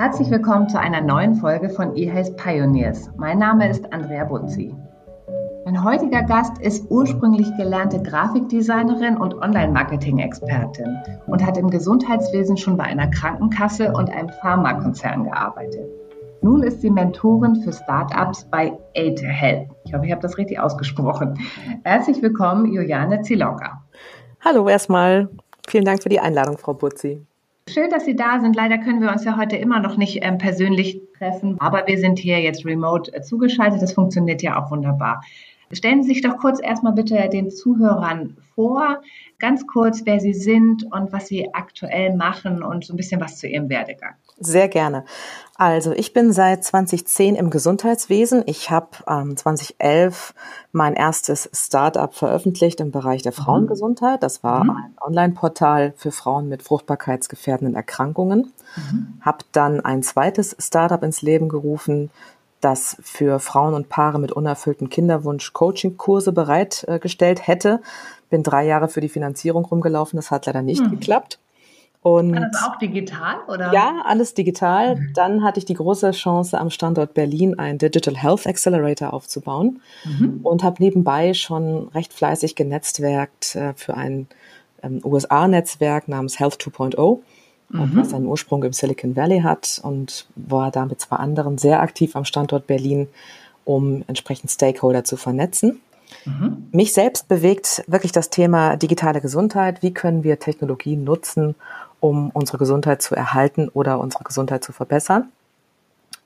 Herzlich willkommen zu einer neuen Folge von eHealth Pioneers. Mein Name ist Andrea Buzzi. Mein heutiger Gast ist ursprünglich gelernte Grafikdesignerin und Online-Marketing-Expertin und hat im Gesundheitswesen schon bei einer Krankenkasse und einem Pharmakonzern gearbeitet. Nun ist sie Mentorin für Startups bei Aid Health. Ich hoffe, ich habe das richtig ausgesprochen. Herzlich willkommen, Juliane Zilauka. Hallo erstmal. Vielen Dank für die Einladung, Frau Butzi. Schön, dass Sie da sind. Leider können wir uns ja heute immer noch nicht ähm, persönlich treffen, aber wir sind hier jetzt remote äh, zugeschaltet. Das funktioniert ja auch wunderbar. Stellen Sie sich doch kurz erstmal bitte den Zuhörern vor, ganz kurz, wer Sie sind und was Sie aktuell machen und so ein bisschen was zu Ihrem Werdegang. Sehr gerne. Also ich bin seit 2010 im Gesundheitswesen. Ich habe ähm, 2011 mein erstes Startup veröffentlicht im Bereich der mhm. Frauengesundheit. Das war mhm. ein Online-Portal für Frauen mit fruchtbarkeitsgefährdenden Erkrankungen. Mhm. Habe dann ein zweites Startup ins Leben gerufen, das für Frauen und Paare mit unerfülltem Kinderwunsch Coaching-Kurse bereitgestellt hätte. Bin drei Jahre für die Finanzierung rumgelaufen, das hat leider nicht hm. geklappt. Und War das auch digital, oder? Ja, alles digital. Mhm. Dann hatte ich die große Chance, am Standort Berlin ein Digital Health Accelerator aufzubauen mhm. und habe nebenbei schon recht fleißig genetzwerkt äh, für ein ähm, USA-Netzwerk namens Health 2.0 mhm. was seinen Ursprung im Silicon Valley hat und war da mit zwei anderen sehr aktiv am Standort Berlin, um entsprechend Stakeholder zu vernetzen. Mhm. Mich selbst bewegt wirklich das Thema digitale Gesundheit. Wie können wir Technologien nutzen, um unsere Gesundheit zu erhalten oder unsere Gesundheit zu verbessern?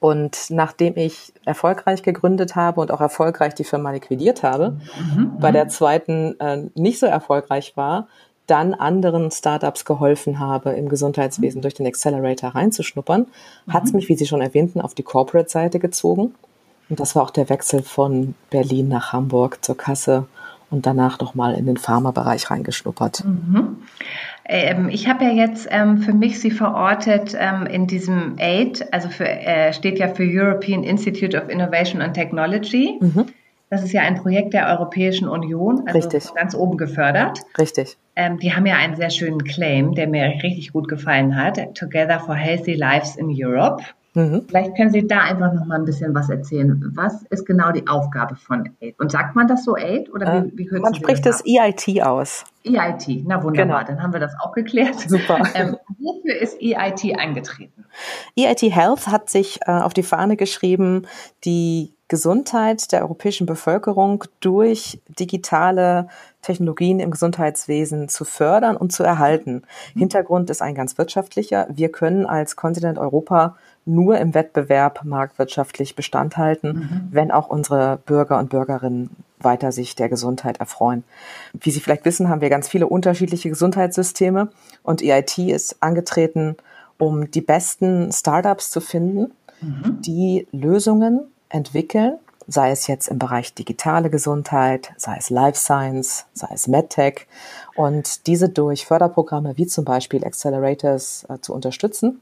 Und nachdem ich erfolgreich gegründet habe und auch erfolgreich die Firma liquidiert habe, mhm. bei der zweiten äh, nicht so erfolgreich war, dann anderen Startups geholfen habe, im Gesundheitswesen durch den Accelerator reinzuschnuppern, mhm. hat es mich, wie Sie schon erwähnten, auf die Corporate-Seite gezogen. Und das war auch der Wechsel von Berlin nach Hamburg zur Kasse und danach nochmal in den Pharmabereich reingeschnuppert. Mhm. Ähm, ich habe ja jetzt ähm, für mich Sie verortet ähm, in diesem AID, also für, äh, steht ja für European Institute of Innovation and Technology. Mhm. Das ist ja ein Projekt der Europäischen Union, also Richtig. ganz oben gefördert. Richtig. Ähm, die haben ja einen sehr schönen Claim, der mir richtig gut gefallen hat. Together for Healthy Lives in Europe. Mhm. Vielleicht können Sie da einfach noch mal ein bisschen was erzählen. Was ist genau die Aufgabe von AID? Und sagt man das so AID oder wie, wie kürzen Man spricht das, das EIT aus. EIT, na wunderbar, genau. dann haben wir das auch geklärt. Super. Ähm, wofür ist EIT eingetreten? EIT Health hat sich äh, auf die Fahne geschrieben, die Gesundheit der europäischen Bevölkerung durch digitale Technologien im Gesundheitswesen zu fördern und zu erhalten. Mhm. Hintergrund ist ein ganz wirtschaftlicher. Wir können als Kontinent Europa nur im Wettbewerb marktwirtschaftlich Bestand halten, mhm. wenn auch unsere Bürger und Bürgerinnen weiter sich der Gesundheit erfreuen. Wie Sie vielleicht wissen, haben wir ganz viele unterschiedliche Gesundheitssysteme und EIT ist angetreten, um die besten Startups zu finden, mhm. die Lösungen entwickeln, sei es jetzt im Bereich digitale Gesundheit, sei es Life Science, sei es MedTech und diese durch Förderprogramme wie zum Beispiel Accelerators äh, zu unterstützen.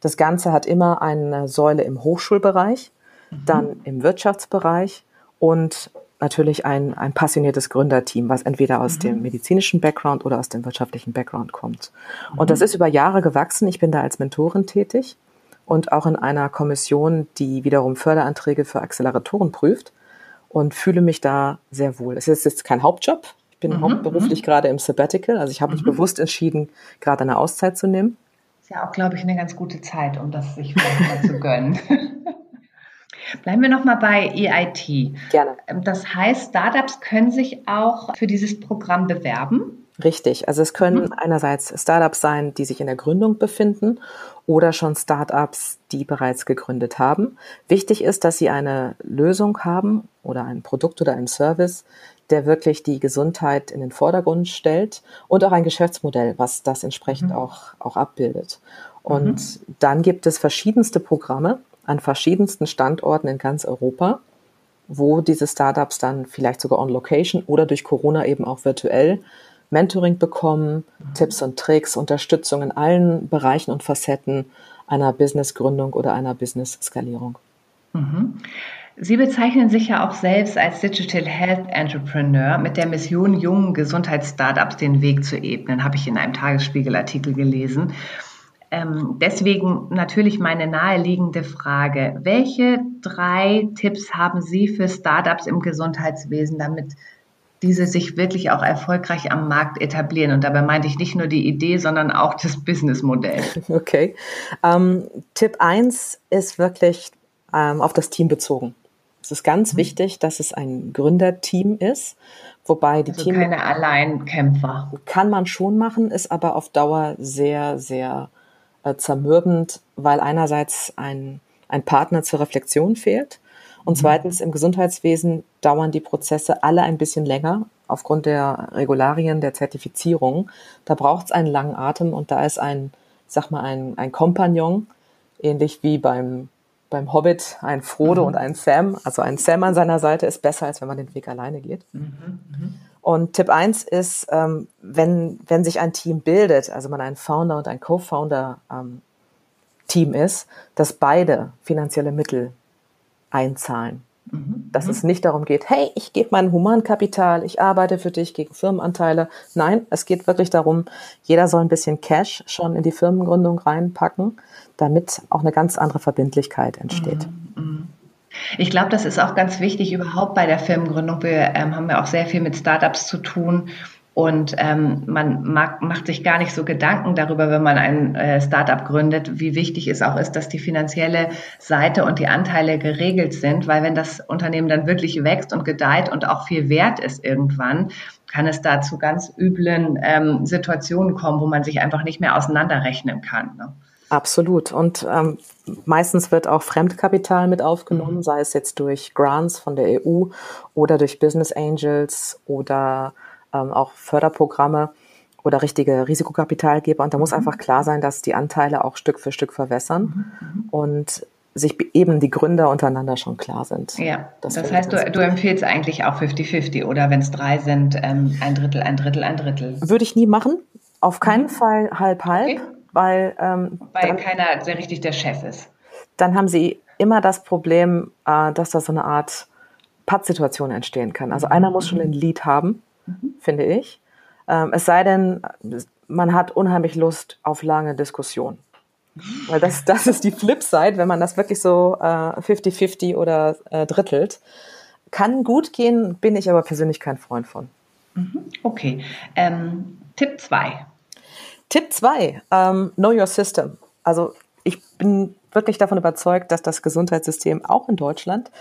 Das Ganze hat immer eine Säule im Hochschulbereich, mhm. dann im Wirtschaftsbereich und natürlich ein, ein passioniertes Gründerteam, was entweder aus mhm. dem medizinischen Background oder aus dem wirtschaftlichen Background kommt. Mhm. Und das ist über Jahre gewachsen. Ich bin da als Mentorin tätig und auch in einer Kommission, die wiederum Förderanträge für Acceleratoren prüft und fühle mich da sehr wohl. Es ist jetzt kein Hauptjob. Ich bin mhm, hauptberuflich mhm. gerade im Sabbatical, also ich habe mich mhm. bewusst entschieden, gerade eine Auszeit zu nehmen. Ist ja auch, glaube ich, eine ganz gute Zeit, um das sich mal zu gönnen. Bleiben wir nochmal bei EIT. Gerne. Das heißt, Startups können sich auch für dieses Programm bewerben. Richtig. Also es können mhm. einerseits Startups sein, die sich in der Gründung befinden oder schon Startups, die bereits gegründet haben. Wichtig ist, dass sie eine Lösung haben oder ein Produkt oder ein Service, der wirklich die Gesundheit in den Vordergrund stellt und auch ein Geschäftsmodell, was das entsprechend mhm. auch, auch abbildet. Und mhm. dann gibt es verschiedenste Programme an verschiedensten Standorten in ganz Europa, wo diese Startups dann vielleicht sogar on Location oder durch Corona eben auch virtuell Mentoring bekommen, mhm. Tipps und Tricks, Unterstützung in allen Bereichen und Facetten einer Businessgründung oder einer Business-Skalierung. Mhm. Sie bezeichnen sich ja auch selbst als Digital Health Entrepreneur mit der Mission, jungen Gesundheitsstartups den Weg zu ebnen, habe ich in einem Tagesspiegelartikel gelesen. Ähm, deswegen natürlich meine naheliegende Frage. Welche drei Tipps haben Sie für Startups im Gesundheitswesen, damit diese sich wirklich auch erfolgreich am Markt etablieren? Und dabei meinte ich nicht nur die Idee, sondern auch das Businessmodell. Okay. Ähm, Tipp 1 ist wirklich ähm, auf das Team bezogen. Es ist ganz mhm. wichtig, dass es ein Gründerteam ist, wobei die also Team keine Alleinkämpfer kann man schon machen, ist aber auf Dauer sehr sehr äh, zermürbend, weil einerseits ein, ein Partner zur Reflexion fehlt und mhm. zweitens im Gesundheitswesen dauern die Prozesse alle ein bisschen länger aufgrund der Regularien der Zertifizierung. Da braucht es einen langen Atem und da ist ein, sag mal, ein, ein Kompagnon, ähnlich wie beim, beim Hobbit ein Frodo mhm. und ein Sam. Also ein Sam an seiner Seite ist besser, als wenn man den Weg alleine geht. Mhm. mhm. Und Tipp eins ist, ähm, wenn, wenn sich ein Team bildet, also man ein Founder und ein Co-Founder ähm, Team ist, dass beide finanzielle Mittel einzahlen. Mhm. Dass mhm. es nicht darum geht, hey, ich gebe mein Humankapital, ich arbeite für dich gegen Firmenanteile. Nein, es geht wirklich darum, jeder soll ein bisschen Cash schon in die Firmengründung reinpacken, damit auch eine ganz andere Verbindlichkeit entsteht. Mhm. Ich glaube, das ist auch ganz wichtig überhaupt bei der Firmengründung. Wir ähm, haben ja auch sehr viel mit Startups zu tun. Und ähm, man mag, macht sich gar nicht so Gedanken darüber, wenn man ein äh, Startup gründet, wie wichtig es auch ist, dass die finanzielle Seite und die Anteile geregelt sind, weil wenn das Unternehmen dann wirklich wächst und gedeiht und auch viel wert ist irgendwann, kann es da zu ganz üblen ähm, Situationen kommen, wo man sich einfach nicht mehr auseinanderrechnen kann. Ne? Absolut. Und ähm, meistens wird auch Fremdkapital mit aufgenommen, mhm. sei es jetzt durch Grants von der EU oder durch Business Angels oder ähm, auch Förderprogramme oder richtige Risikokapitalgeber. Und da muss mhm. einfach klar sein, dass die Anteile auch Stück für Stück verwässern mhm. mhm. und sich eben die Gründer untereinander schon klar sind. Ja, das, das heißt, du, du, empfiehlst eigentlich auch 50-50 oder wenn es drei sind, ähm, ein Drittel, ein Drittel, ein Drittel. Würde ich nie machen. Auf keinen mhm. Fall halb-halb. Okay weil, ähm, weil dann, keiner sehr richtig der Chef ist. Dann haben sie immer das Problem, äh, dass da so eine Art Pattsituation entstehen kann. Also einer muss schon ein Lied haben, mhm. finde ich. Ähm, es sei denn, man hat unheimlich Lust auf lange Diskussionen. Weil das, das ist die Flipside, wenn man das wirklich so 50-50 äh, oder äh, drittelt. Kann gut gehen, bin ich aber persönlich kein Freund von. Mhm. Okay. Ähm, Tipp 2. Tipp 2, ähm, Know Your System. Also ich bin wirklich davon überzeugt, dass das Gesundheitssystem auch in Deutschland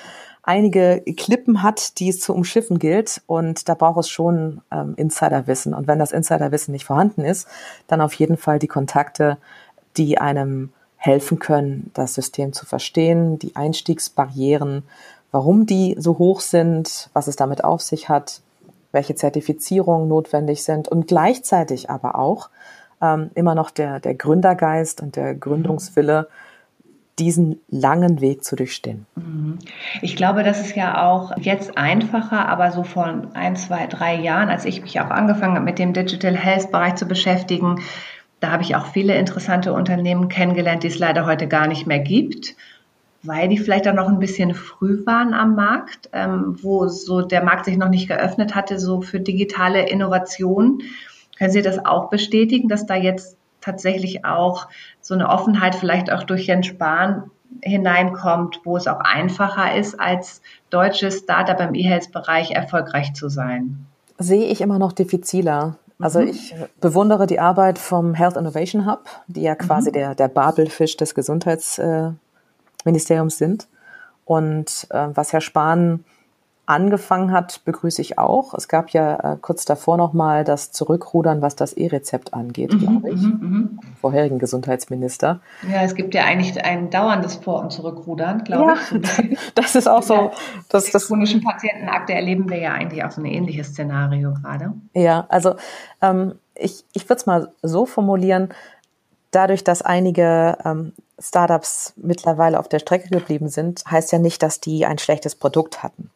einige Klippen hat, die es zu umschiffen gilt. Und da braucht es schon ähm, Insiderwissen. Und wenn das Insiderwissen nicht vorhanden ist, dann auf jeden Fall die Kontakte, die einem helfen können, das System zu verstehen, die Einstiegsbarrieren, warum die so hoch sind, was es damit auf sich hat, welche Zertifizierungen notwendig sind und gleichzeitig aber auch, ähm, immer noch der, der Gründergeist und der Gründungswille, diesen langen Weg zu durchstehen. Mhm. Ich glaube, das ist ja auch jetzt einfacher, aber so vor ein, zwei, drei Jahren, als ich mich auch angefangen habe, mit dem Digital Health Bereich zu beschäftigen, da habe ich auch viele interessante Unternehmen kennengelernt, die es leider heute gar nicht mehr gibt, weil die vielleicht auch noch ein bisschen früh waren am Markt, ähm, wo so der Markt sich noch nicht geöffnet hatte, so für digitale Innovation. Können Sie das auch bestätigen, dass da jetzt tatsächlich auch so eine Offenheit vielleicht auch durch Jens Spahn hineinkommt, wo es auch einfacher ist, als deutsches Startup im E-Health-Bereich erfolgreich zu sein? Sehe ich immer noch diffiziler. Also mhm. ich bewundere die Arbeit vom Health Innovation Hub, die ja quasi mhm. der, der Babelfisch des Gesundheitsministeriums sind. Und äh, was Herr Spahn angefangen hat, begrüße ich auch. Es gab ja äh, kurz davor nochmal das Zurückrudern, was das E-Rezept angeht, mhm, glaube ich, mhm, mhm. vorherigen Gesundheitsminister. Ja, es gibt ja eigentlich ein dauerndes Vor- und Zurückrudern, glaube ja, ich. das ist auch so. Das, das chronischen Patientenakte erleben wir ja eigentlich auch so ein ähnliches Szenario gerade. Ja, also ähm, ich, ich würde es mal so formulieren, dadurch, dass einige ähm, Startups mittlerweile auf der Strecke geblieben sind, heißt ja nicht, dass die ein schlechtes Produkt hatten.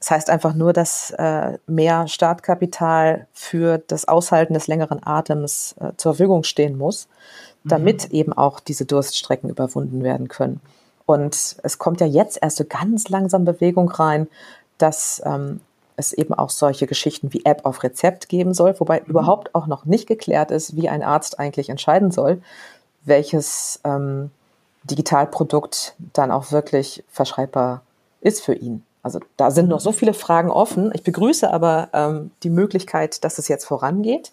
Es das heißt einfach nur, dass äh, mehr Startkapital für das Aushalten des längeren Atems äh, zur Verfügung stehen muss, damit mhm. eben auch diese Durststrecken überwunden werden können. Und es kommt ja jetzt erst so ganz langsam Bewegung rein, dass ähm, es eben auch solche Geschichten wie App auf Rezept geben soll, wobei mhm. überhaupt auch noch nicht geklärt ist, wie ein Arzt eigentlich entscheiden soll, welches ähm, Digitalprodukt dann auch wirklich verschreibbar ist für ihn. Also da sind noch so viele Fragen offen. Ich begrüße aber ähm, die Möglichkeit, dass es jetzt vorangeht.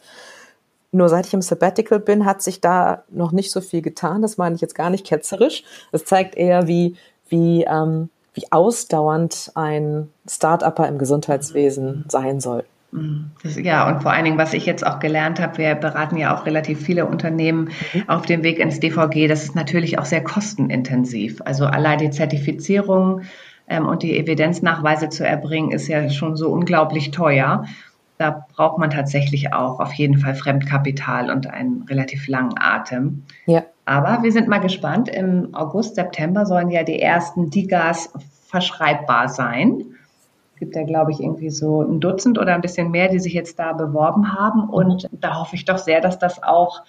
Nur seit ich im Sabbatical bin, hat sich da noch nicht so viel getan. Das meine ich jetzt gar nicht ketzerisch. Es zeigt eher, wie, wie, ähm, wie ausdauernd ein Start-Upper im Gesundheitswesen sein soll. Das, ja, und vor allen Dingen, was ich jetzt auch gelernt habe, wir beraten ja auch relativ viele Unternehmen mhm. auf dem Weg ins DVG, das ist natürlich auch sehr kostenintensiv. Also allein die Zertifizierung ähm, und die Evidenznachweise zu erbringen, ist ja schon so unglaublich teuer da braucht man tatsächlich auch auf jeden Fall Fremdkapital und einen relativ langen Atem. Ja. Aber wir sind mal gespannt. Im August, September sollen ja die ersten Digas verschreibbar sein. Es gibt ja, glaube ich, irgendwie so ein Dutzend oder ein bisschen mehr, die sich jetzt da beworben haben. Und da hoffe ich doch sehr, dass das auch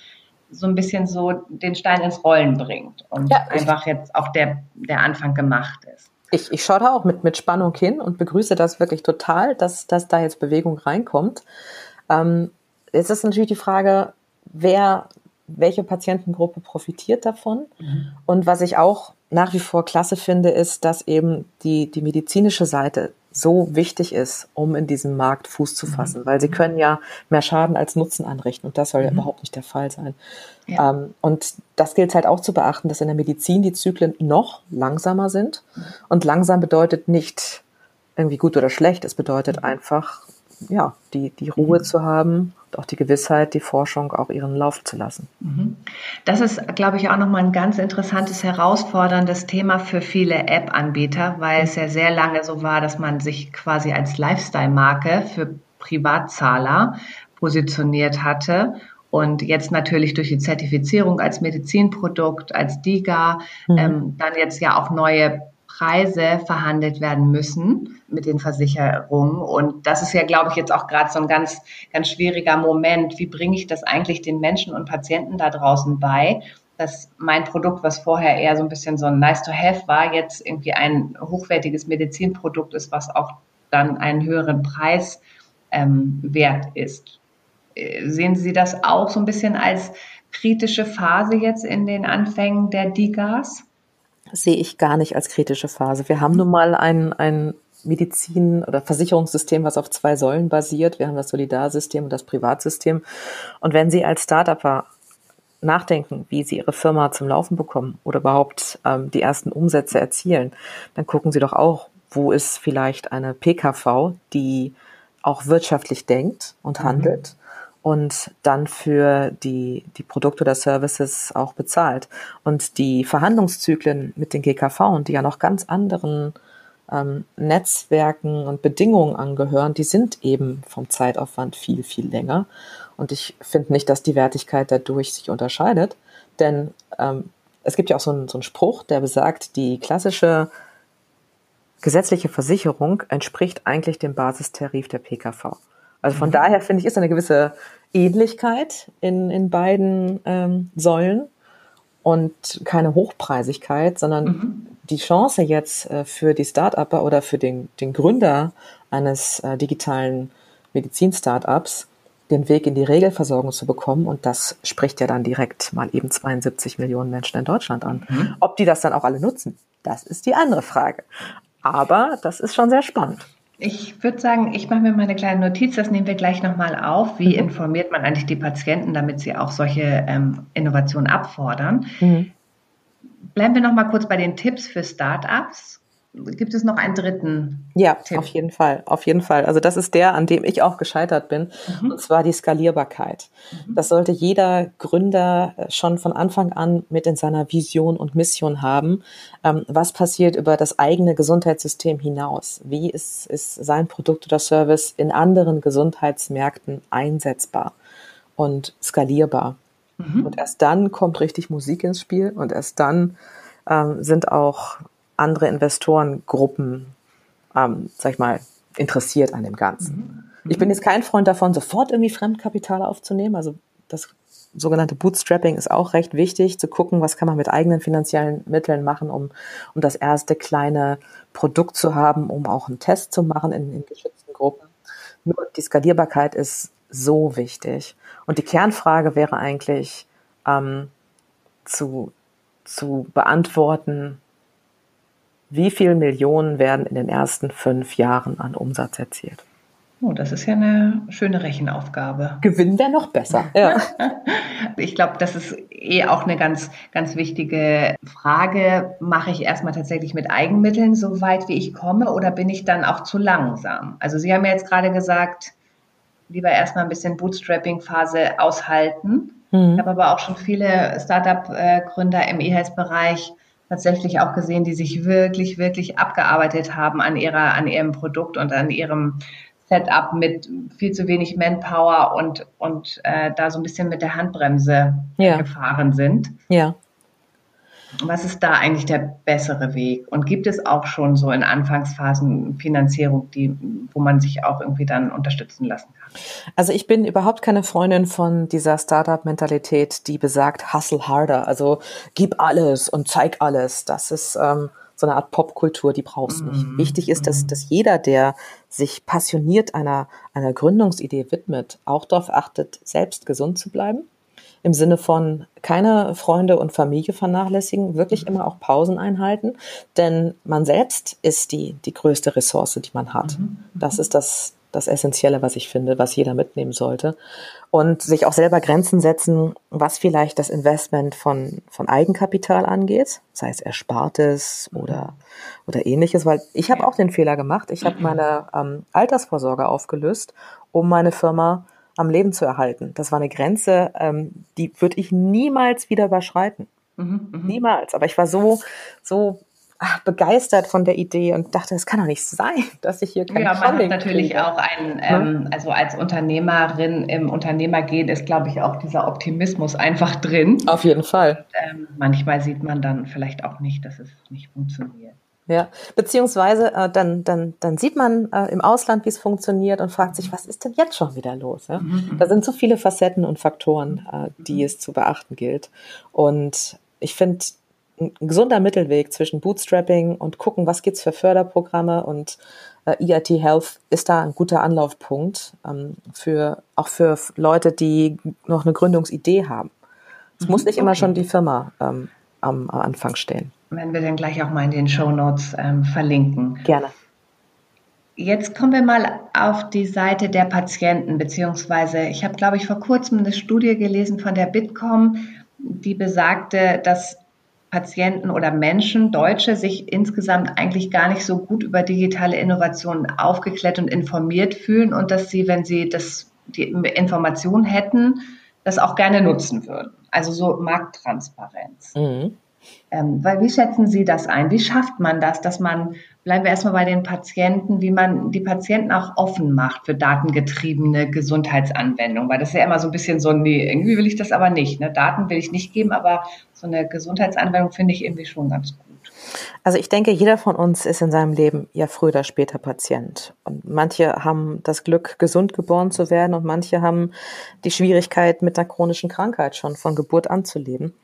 so ein bisschen so den Stein ins Rollen bringt und ja, einfach jetzt auch der, der Anfang gemacht ist ich, ich schaue da auch mit, mit Spannung hin und begrüße das wirklich total, dass, dass da jetzt Bewegung reinkommt. Ähm, jetzt ist natürlich die Frage, wer, welche Patientengruppe profitiert davon? Mhm. Und was ich auch nach wie vor klasse finde, ist, dass eben die, die medizinische Seite so wichtig ist, um in diesem Markt Fuß zu mhm. fassen, mhm. weil sie können ja mehr Schaden als Nutzen anrichten und das soll ja mhm. überhaupt nicht der Fall sein. Ja. Ähm, und das gilt halt auch zu beachten, dass in der Medizin die Zyklen noch langsamer sind mhm. und langsam bedeutet nicht irgendwie gut oder schlecht, es bedeutet mhm. einfach ja, die, die Ruhe mhm. zu haben und auch die Gewissheit, die Forschung auch ihren Lauf zu lassen. Mhm. Das ist, glaube ich, auch nochmal ein ganz interessantes, herausforderndes Thema für viele App-Anbieter, weil es ja sehr lange so war, dass man sich quasi als Lifestyle-Marke für Privatzahler positioniert hatte und jetzt natürlich durch die Zertifizierung als Medizinprodukt, als DIGA, mhm. ähm, dann jetzt ja auch neue Preise verhandelt werden müssen mit den Versicherungen. Und das ist ja, glaube ich, jetzt auch gerade so ein ganz, ganz schwieriger Moment. Wie bringe ich das eigentlich den Menschen und Patienten da draußen bei? dass mein Produkt, was vorher eher so ein bisschen so ein nice to have war, jetzt irgendwie ein hochwertiges Medizinprodukt ist, was auch dann einen höheren Preis ähm, wert ist. Äh, sehen Sie das auch so ein bisschen als kritische Phase jetzt in den Anfängen der DIGAs? Sehe ich gar nicht als kritische Phase. Wir haben nun mal ein, ein Medizin- oder Versicherungssystem, was auf zwei Säulen basiert. Wir haben das Solidarsystem und das Privatsystem. Und wenn Sie als Startupper nachdenken, wie Sie Ihre Firma zum Laufen bekommen oder überhaupt ähm, die ersten Umsätze erzielen, dann gucken Sie doch auch, wo ist vielleicht eine PKV, die auch wirtschaftlich denkt und mhm. Und dann für die, die Produkte oder Services auch bezahlt. Und die Verhandlungszyklen mit den GKV, die ja noch ganz anderen ähm, Netzwerken und Bedingungen angehören, die sind eben vom Zeitaufwand viel, viel länger. Und ich finde nicht, dass die Wertigkeit dadurch sich unterscheidet, denn ähm, es gibt ja auch so einen, so einen Spruch, der besagt, die klassische gesetzliche Versicherung entspricht eigentlich dem Basistarif der PKV. Also von mhm. daher finde ich, ist eine gewisse Ähnlichkeit in, in beiden ähm, Säulen und keine Hochpreisigkeit, sondern mhm. die Chance jetzt äh, für die Start-Upper oder für den, den Gründer eines äh, digitalen Medizin-Startups den Weg in die Regelversorgung zu bekommen. Und das spricht ja dann direkt mal eben 72 Millionen Menschen in Deutschland an. Mhm. Ob die das dann auch alle nutzen, das ist die andere Frage. Aber das ist schon sehr spannend. Ich würde sagen, ich mache mir mal eine kleine Notiz, das nehmen wir gleich nochmal auf. Wie mhm. informiert man eigentlich die Patienten, damit sie auch solche ähm, Innovationen abfordern? Mhm. Bleiben wir nochmal kurz bei den Tipps für Startups. Gibt es noch einen dritten? Ja, Tipp? auf jeden Fall, auf jeden Fall. Also das ist der, an dem ich auch gescheitert bin, mhm. und zwar die Skalierbarkeit. Mhm. Das sollte jeder Gründer äh, schon von Anfang an mit in seiner Vision und Mission haben. Ähm, was passiert über das eigene Gesundheitssystem hinaus? Wie ist, ist sein Produkt oder Service in anderen Gesundheitsmärkten einsetzbar und skalierbar? Mhm. Und erst dann kommt richtig Musik ins Spiel und erst dann ähm, sind auch andere Investorengruppen, ähm, sag ich mal, interessiert an dem Ganzen. Mhm. Ich bin jetzt kein Freund davon, sofort irgendwie Fremdkapital aufzunehmen. Also das sogenannte Bootstrapping ist auch recht wichtig, zu gucken, was kann man mit eigenen finanziellen Mitteln machen, um, um das erste kleine Produkt zu haben, um auch einen Test zu machen in, in geschützten Gruppen. Nur die Skalierbarkeit ist so wichtig. Und die Kernfrage wäre eigentlich, ähm, zu, zu beantworten, wie viele Millionen werden in den ersten fünf Jahren an Umsatz erzielt. Oh, das ist ja eine schöne Rechenaufgabe. Gewinnen wäre noch besser. Ja. ich glaube, das ist eh auch eine ganz, ganz wichtige Frage. Mache ich erstmal tatsächlich mit Eigenmitteln so weit, wie ich komme, oder bin ich dann auch zu langsam? Also Sie haben ja jetzt gerade gesagt, lieber erstmal ein bisschen Bootstrapping-Phase aushalten. Mhm. Ich habe aber auch schon viele Startup-Gründer im E-Health-Bereich tatsächlich auch gesehen, die sich wirklich, wirklich abgearbeitet haben an ihrer, an ihrem Produkt und an ihrem Setup mit viel zu wenig Manpower und, und äh, da so ein bisschen mit der Handbremse ja. gefahren sind. Ja. Was ist da eigentlich der bessere Weg? Und gibt es auch schon so in Anfangsphasen Finanzierung, die, wo man sich auch irgendwie dann unterstützen lassen kann? Also ich bin überhaupt keine Freundin von dieser Startup-Mentalität, die besagt, hustle harder. Also gib alles und zeig alles. Das ist ähm, so eine Art Popkultur, die brauchst du nicht. Mhm. Wichtig ist, dass, mhm. dass jeder, der sich passioniert einer, einer Gründungsidee widmet, auch darauf achtet, selbst gesund zu bleiben im Sinne von keine Freunde und Familie vernachlässigen, wirklich immer auch Pausen einhalten, denn man selbst ist die, die größte Ressource, die man hat. Mhm. Das ist das, das Essentielle, was ich finde, was jeder mitnehmen sollte. Und sich auch selber Grenzen setzen, was vielleicht das Investment von, von Eigenkapital angeht, sei es Erspartes oder, oder ähnliches, weil ich habe auch den Fehler gemacht. Ich habe meine ähm, Altersvorsorge aufgelöst, um meine Firma am Leben zu erhalten. Das war eine Grenze, ähm, die würde ich niemals wieder überschreiten. Mhm, mh. Niemals. Aber ich war so, so ach, begeistert von der Idee und dachte, es kann doch nicht sein, dass ich hier kein Ja, man Funding hat natürlich kriege. auch ein, ähm, also als Unternehmerin im Unternehmergehen ist, glaube ich, auch dieser Optimismus einfach drin. Auf jeden Fall. Und, ähm, manchmal sieht man dann vielleicht auch nicht, dass es nicht funktioniert. Ja, beziehungsweise äh, dann, dann, dann sieht man äh, im Ausland, wie es funktioniert und fragt sich, was ist denn jetzt schon wieder los? Ja? Mhm. Da sind so viele Facetten und Faktoren, äh, die es zu beachten gilt. Und ich finde, ein gesunder Mittelweg zwischen Bootstrapping und gucken, was gibt's für Förderprogramme und äh, EIT Health ist da ein guter Anlaufpunkt ähm, für auch für Leute, die noch eine Gründungsidee haben. Es mhm, muss nicht okay. immer schon die Firma ähm, am, am Anfang stehen werden wir dann gleich auch mal in den Show Notes ähm, verlinken. Gerne. Jetzt kommen wir mal auf die Seite der Patienten, beziehungsweise ich habe, glaube ich, vor kurzem eine Studie gelesen von der Bitkom, die besagte, dass Patienten oder Menschen, Deutsche, sich insgesamt eigentlich gar nicht so gut über digitale Innovationen aufgeklärt und informiert fühlen und dass sie, wenn sie das, die Information hätten, das auch gerne nutzen würden. Also so Markttransparenz. Mhm. Ähm, weil wie schätzen Sie das ein? Wie schafft man das, dass man, bleiben wir erstmal bei den Patienten, wie man die Patienten auch offen macht für datengetriebene Gesundheitsanwendungen? Weil das ist ja immer so ein bisschen so, nee, irgendwie will ich das aber nicht. Ne? Daten will ich nicht geben, aber so eine Gesundheitsanwendung finde ich irgendwie schon ganz gut. Also ich denke, jeder von uns ist in seinem Leben ja früher oder später Patient. Und manche haben das Glück, gesund geboren zu werden und manche haben die Schwierigkeit, mit einer chronischen Krankheit schon von Geburt an zu leben.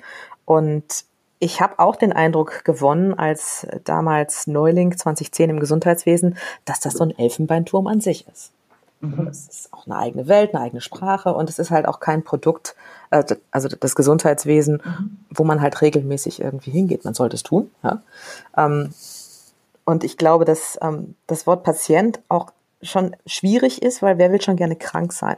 Und ich habe auch den Eindruck gewonnen, als damals Neuling 2010 im Gesundheitswesen, dass das so ein Elfenbeinturm an sich ist. Mhm. Es ist auch eine eigene Welt, eine eigene Sprache und es ist halt auch kein Produkt, äh, also das Gesundheitswesen, mhm. wo man halt regelmäßig irgendwie hingeht. Man sollte es tun. Ja? Ähm, und ich glaube, dass ähm, das Wort Patient auch schon schwierig ist, weil wer will schon gerne krank sein?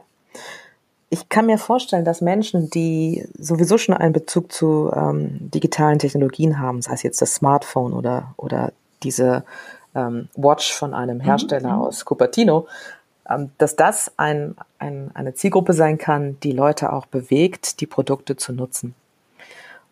Ich kann mir vorstellen, dass Menschen, die sowieso schon einen Bezug zu ähm, digitalen Technologien haben, sei es jetzt das Smartphone oder, oder diese ähm, Watch von einem mhm, Hersteller mhm. aus Cupertino, ähm, dass das ein, ein, eine Zielgruppe sein kann, die Leute auch bewegt, die Produkte zu nutzen.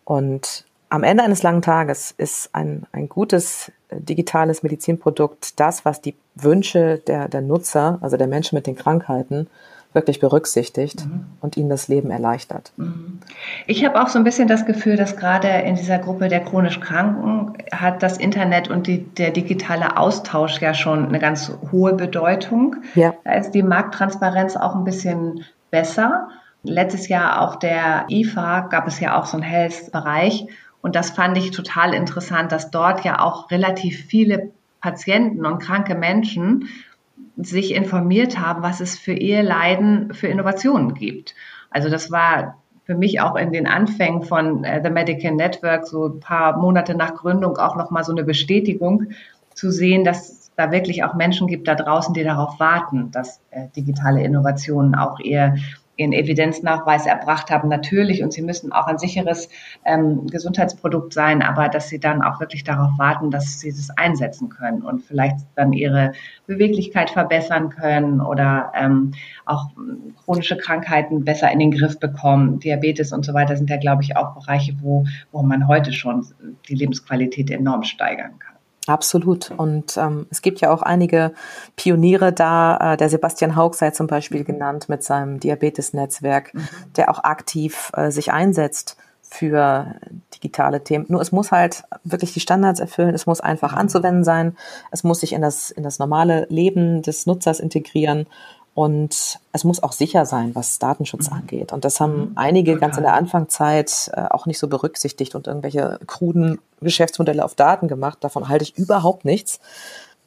Und am Ende eines langen Tages ist ein, ein gutes äh, digitales Medizinprodukt das, was die Wünsche der, der Nutzer, also der Menschen mit den Krankheiten, wirklich berücksichtigt mhm. und ihnen das Leben erleichtert. Mhm. Ich habe auch so ein bisschen das Gefühl, dass gerade in dieser Gruppe der chronisch Kranken hat das Internet und die, der digitale Austausch ja schon eine ganz hohe Bedeutung. Ja. Da ist die Markttransparenz auch ein bisschen besser. Letztes Jahr auf der IFA gab es ja auch so einen Health-Bereich und das fand ich total interessant, dass dort ja auch relativ viele Patienten und kranke Menschen sich informiert haben, was es für ihr Leiden für Innovationen gibt. Also das war für mich auch in den Anfängen von äh, The Medical Network, so ein paar Monate nach Gründung, auch nochmal so eine Bestätigung zu sehen, dass da wirklich auch Menschen gibt da draußen, die darauf warten, dass äh, digitale Innovationen auch ihr ihren Evidenznachweis erbracht haben, natürlich. Und sie müssen auch ein sicheres ähm, Gesundheitsprodukt sein, aber dass sie dann auch wirklich darauf warten, dass sie das einsetzen können und vielleicht dann ihre Beweglichkeit verbessern können oder ähm, auch chronische Krankheiten besser in den Griff bekommen. Diabetes und so weiter sind ja, glaube ich, auch Bereiche, wo, wo man heute schon die Lebensqualität enorm steigern kann. Absolut. Und ähm, es gibt ja auch einige Pioniere da. Äh, der Sebastian Haug sei zum Beispiel genannt mit seinem Diabetes-Netzwerk, mhm. der auch aktiv äh, sich einsetzt für digitale Themen. Nur es muss halt wirklich die Standards erfüllen. Es muss einfach mhm. anzuwenden sein. Es muss sich in das, in das normale Leben des Nutzers integrieren. Und es muss auch sicher sein, was Datenschutz mhm. angeht. Und das haben mhm. einige Total. ganz in der Anfangszeit äh, auch nicht so berücksichtigt und irgendwelche kruden Geschäftsmodelle auf Daten gemacht. Davon halte ich überhaupt nichts.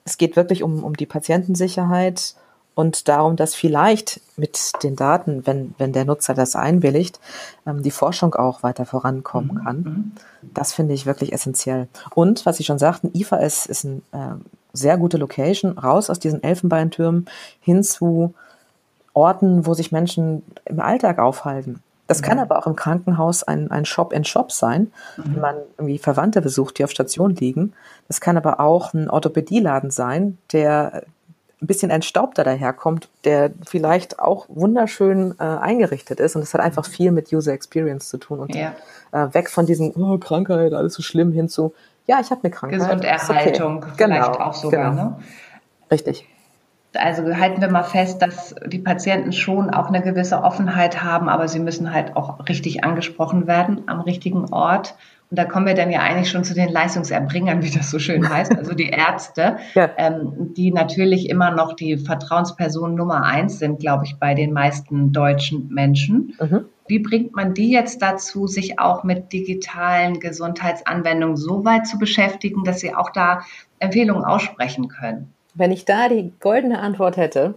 Es geht wirklich um, um die Patientensicherheit und darum, dass vielleicht mit den Daten, wenn, wenn der Nutzer das einwilligt, ähm, die Forschung auch weiter vorankommen mhm. kann. Mhm. Das finde ich wirklich essentiell. Und was Sie schon sagten, IFA ist, ist ein äh, sehr gute Location, raus aus diesen Elfenbeintürmen hin zu Orten, wo sich Menschen im Alltag aufhalten. Das mhm. kann aber auch im Krankenhaus ein, ein Shop-in-Shop sein, mhm. wenn man irgendwie Verwandte besucht, die auf Station liegen. Das kann aber auch ein Orthopädieladen sein, der ein bisschen entstaubter daherkommt, der vielleicht auch wunderschön äh, eingerichtet ist. Und das hat einfach viel mit User Experience zu tun. Und ja. äh, weg von diesen oh, Krankheit, alles so schlimm hin zu ja, ich habe eine Krankheit. Gesunderhaltung okay. vielleicht genau, auch sogar. Genau. Ne? Richtig. Also halten wir mal fest, dass die Patienten schon auch eine gewisse Offenheit haben, aber sie müssen halt auch richtig angesprochen werden am richtigen Ort. Und da kommen wir dann ja eigentlich schon zu den Leistungserbringern, wie das so schön heißt, also die Ärzte, ja. ähm, die natürlich immer noch die Vertrauensperson Nummer eins sind, glaube ich, bei den meisten deutschen Menschen. Mhm. Wie bringt man die jetzt dazu, sich auch mit digitalen Gesundheitsanwendungen so weit zu beschäftigen, dass sie auch da Empfehlungen aussprechen können? Wenn ich da die goldene Antwort hätte.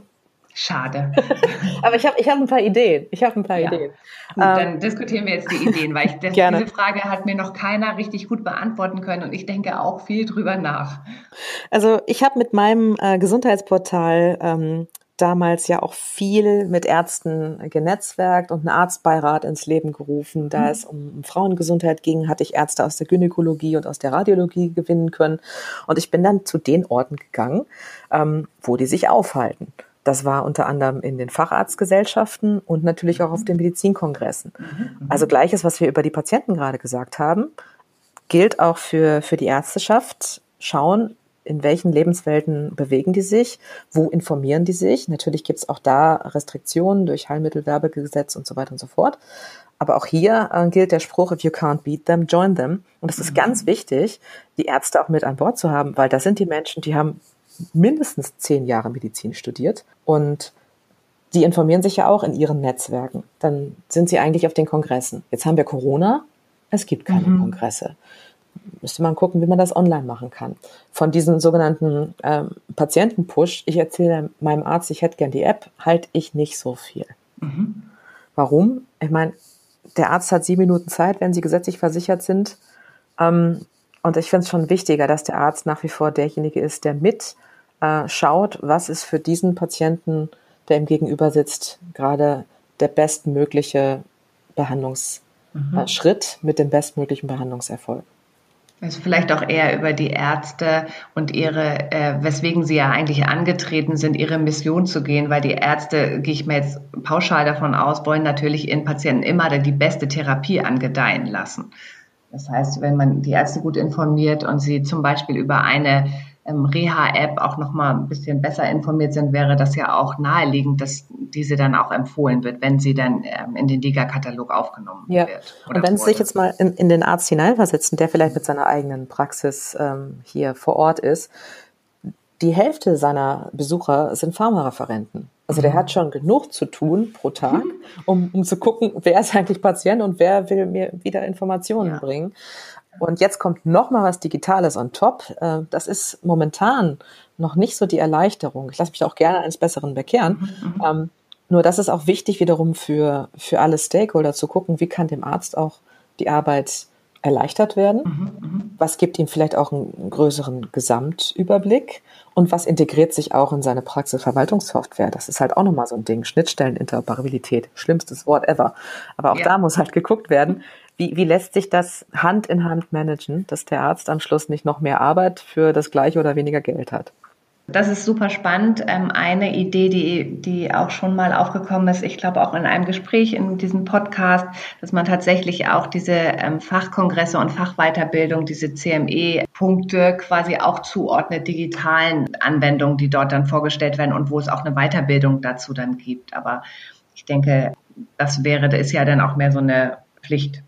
Schade. Aber ich habe ich hab ein paar Ideen. Ich habe ein paar ja. Ideen. Gut, ähm, dann diskutieren wir jetzt die Ideen, weil ich das, diese Frage hat mir noch keiner richtig gut beantworten können und ich denke auch viel drüber nach. Also ich habe mit meinem äh, Gesundheitsportal ähm, damals ja auch viel mit Ärzten genetzwerkt und einen Arztbeirat ins Leben gerufen. Da mhm. es um Frauengesundheit ging, hatte ich Ärzte aus der Gynäkologie und aus der Radiologie gewinnen können. Und ich bin dann zu den Orten gegangen, ähm, wo die sich aufhalten. Das war unter anderem in den Facharztgesellschaften und natürlich auch auf den Medizinkongressen. Mhm. Also gleiches, was wir über die Patienten gerade gesagt haben, gilt auch für, für die Ärzteschaft. Schauen, in welchen Lebenswelten bewegen die sich, wo informieren die sich. Natürlich gibt es auch da Restriktionen durch Heilmittelwerbegesetz und so weiter und so fort. Aber auch hier äh, gilt der Spruch, if you can't beat them, join them. Und es ist mhm. ganz wichtig, die Ärzte auch mit an Bord zu haben, weil das sind die Menschen, die haben mindestens zehn Jahre Medizin studiert und die informieren sich ja auch in ihren Netzwerken. Dann sind sie eigentlich auf den Kongressen. Jetzt haben wir Corona, es gibt keine mhm. Kongresse müsste man gucken, wie man das online machen kann. Von diesem sogenannten ähm, Patientenpush, ich erzähle meinem Arzt, ich hätte gern die App, halte ich nicht so viel. Mhm. Warum? Ich meine, der Arzt hat sieben Minuten Zeit, wenn sie gesetzlich versichert sind. Ähm, und ich finde es schon wichtiger, dass der Arzt nach wie vor derjenige ist, der mit äh, schaut, was ist für diesen Patienten, der ihm gegenüber sitzt, gerade der bestmögliche Behandlungsschritt mhm. äh, mit dem bestmöglichen Behandlungserfolg. Also vielleicht auch eher über die Ärzte und ihre, äh, weswegen sie ja eigentlich angetreten sind, ihre Mission zu gehen, weil die Ärzte, gehe ich mir jetzt pauschal davon aus, wollen natürlich ihren Patienten immer die beste Therapie angedeihen lassen. Das heißt, wenn man die Ärzte gut informiert und sie zum Beispiel über eine Reha-App auch noch mal ein bisschen besser informiert sind, wäre das ja auch naheliegend, dass diese dann auch empfohlen wird, wenn sie dann ähm, in den Liga-Katalog aufgenommen ja. wird. Und wenn Sie sich jetzt mal in, in den Arzt hineinversetzen, der vielleicht mit seiner eigenen Praxis ähm, hier vor Ort ist, die Hälfte seiner Besucher sind Pharmareferenten. Also der mhm. hat schon genug zu tun pro Tag, um, um zu gucken, wer ist eigentlich Patient und wer will mir wieder Informationen ja. bringen. Und jetzt kommt noch mal was Digitales on top. Äh, das ist momentan noch nicht so die Erleichterung. Ich lasse mich auch gerne eines Besseren bekehren. Mhm, mhm. Ähm, Nur das ist auch wichtig wiederum für, für alle Stakeholder zu gucken, wie kann dem Arzt auch die Arbeit erleichtert werden? Mhm, mhm, was gibt ihm vielleicht auch einen größeren Gesamtüberblick? Und was integriert sich auch in seine Praxisverwaltungssoftware? Das ist halt auch nochmal so ein Ding. Schnittstelleninteroperabilität, schlimmstes Wort ever. Aber auch ja. da muss halt geguckt werden, wie, wie lässt sich das Hand in Hand managen, dass der Arzt am Schluss nicht noch mehr Arbeit für das gleiche oder weniger Geld hat? Das ist super spannend. Ähm, eine Idee, die, die auch schon mal aufgekommen ist, ich glaube auch in einem Gespräch in diesem Podcast, dass man tatsächlich auch diese ähm, Fachkongresse und Fachweiterbildung, diese CME-Punkte quasi auch zuordnet digitalen Anwendungen, die dort dann vorgestellt werden und wo es auch eine Weiterbildung dazu dann gibt. Aber ich denke, das wäre, das ist ja dann auch mehr so eine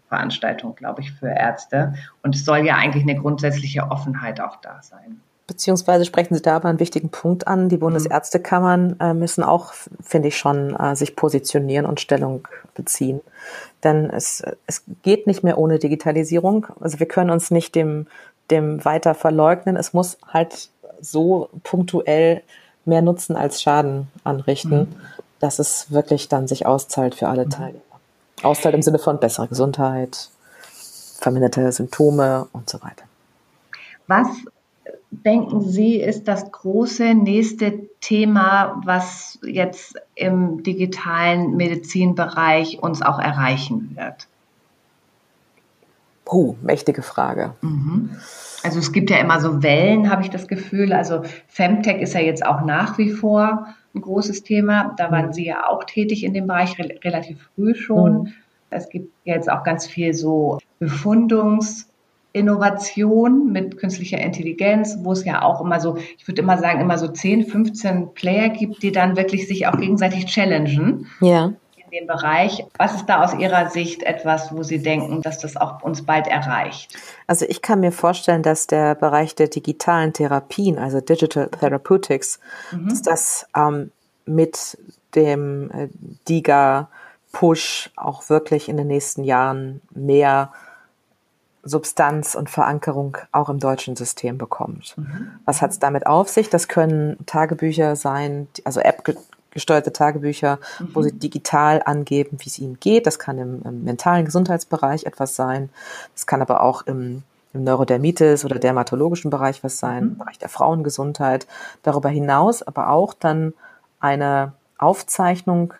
Pflichtveranstaltung, glaube ich, für Ärzte. Und es soll ja eigentlich eine grundsätzliche Offenheit auch da sein. Beziehungsweise sprechen Sie da aber einen wichtigen Punkt an. Die. Bundesärztekammern äh, müssen auch, finde ich schon, äh, sich positionieren und Stellung beziehen. Denn es, es geht nicht mehr ohne Digitalisierung. Also wir können uns nicht dem, dem weiter verleugnen. Es muss halt so punktuell mehr Nutzen als Schaden anrichten, mhm. dass es wirklich dann sich auszahlt für alle mhm. Teilnehmer. Auszahlt im Sinne von bessere Gesundheit, verminderte Symptome und so weiter. Was denken Sie, ist das große nächste Thema, was jetzt im digitalen Medizinbereich uns auch erreichen wird? Puh, mächtige Frage. Mhm. Also es gibt ja immer so Wellen, habe ich das Gefühl. Also Femtech ist ja jetzt auch nach wie vor ein großes Thema. Da waren. Sie ja auch tätig in dem Bereich re relativ früh schon. Mhm. Es gibt jetzt auch ganz viel so Befundungs- Innovation mit künstlicher Intelligenz, wo es ja auch immer so, ich würde immer sagen, immer so 10, 15 Player gibt, die dann wirklich sich auch gegenseitig challengen. Ja. In dem Bereich. Was ist da aus Ihrer Sicht etwas, wo Sie denken, dass das auch uns bald erreicht? Also ich kann mir vorstellen, dass der Bereich der digitalen Therapien, also Digital Therapeutics, mhm. dass das ähm, mit dem äh, DIGA-Push auch wirklich in den nächsten Jahren mehr Substanz und Verankerung auch im deutschen System bekommt. Mhm. Was hat es damit auf sich? Das können Tagebücher sein, also App-gesteuerte Tagebücher, mhm. wo sie digital angeben, wie es ihnen geht. Das kann im, im, mentalen Gesundheitsbereich etwas sein. Das kann aber auch im, im Neurodermitis oder dermatologischen Bereich was sein, mhm. im Bereich der Frauengesundheit. Darüber hinaus aber auch dann eine Aufzeichnung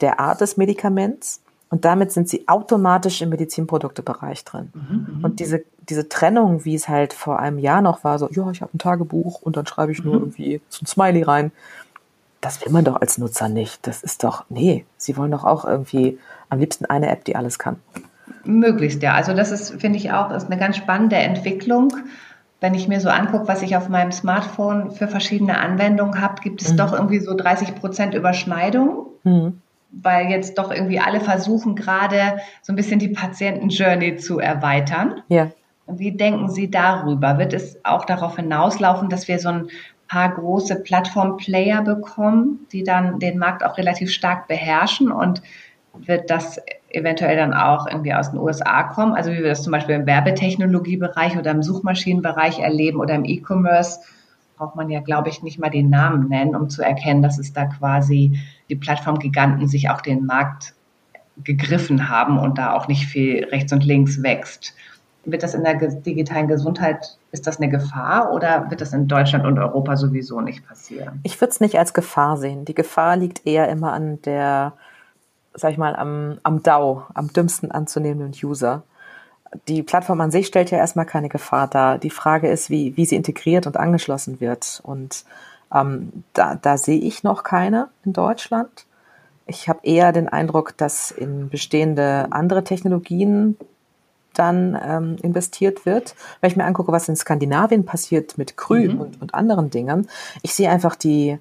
der Art des Medikaments und damit sind sie automatisch im Medizinproduktebereich drin. Mhm, mhm, und diese, diese Trennung, wie es halt vor einem Jahr noch war, so, ja, ich habe ein Tagebuch und dann schreibe ich nur mhm. irgendwie so ein Smiley rein. Das will man doch als Nutzer nicht. Das ist doch, nee, sie wollen doch auch irgendwie am liebsten eine App, die alles kann. Möglichst, ja. Also das ist, finde ich auch, ist eine ganz spannende Entwicklung. Wenn ich mir so angucke, was ich auf meinem Smartphone für verschiedene Anwendungen habe, gibt es mhm. doch irgendwie so 30 Prozent Überschneidung. Mhm weil jetzt doch irgendwie alle versuchen gerade so ein bisschen die Patienten-Journey zu erweitern. Ja. Wie denken Sie darüber? Wird es auch darauf hinauslaufen, dass wir so ein paar große Plattform-Player bekommen, die dann den Markt auch relativ stark beherrschen und wird das eventuell dann auch irgendwie aus den USA kommen? Also wie wir das zum Beispiel im Werbetechnologiebereich oder im Suchmaschinenbereich erleben oder im E-Commerce, braucht man ja, glaube ich, nicht mal den Namen nennen, um zu erkennen, dass es da quasi die Plattformgiganten sich auch den Markt gegriffen haben und da auch nicht viel rechts und links wächst. Wird das in der digitalen Gesundheit, ist das eine Gefahr oder wird das in Deutschland und Europa sowieso nicht passieren? Ich würde es nicht als Gefahr sehen. Die Gefahr liegt eher immer an der, sag ich mal, am, am DAO, am dümmsten anzunehmenden User. Die Plattform an sich stellt ja erstmal keine Gefahr dar. Die Frage ist, wie, wie sie integriert und angeschlossen wird. Und ähm, da, da sehe ich noch keine in Deutschland. Ich habe eher den Eindruck, dass in bestehende andere Technologien dann ähm, investiert wird. Wenn ich mir angucke, was in Skandinavien passiert mit Krü mhm. und, und anderen Dingen, ich sehe einfach die,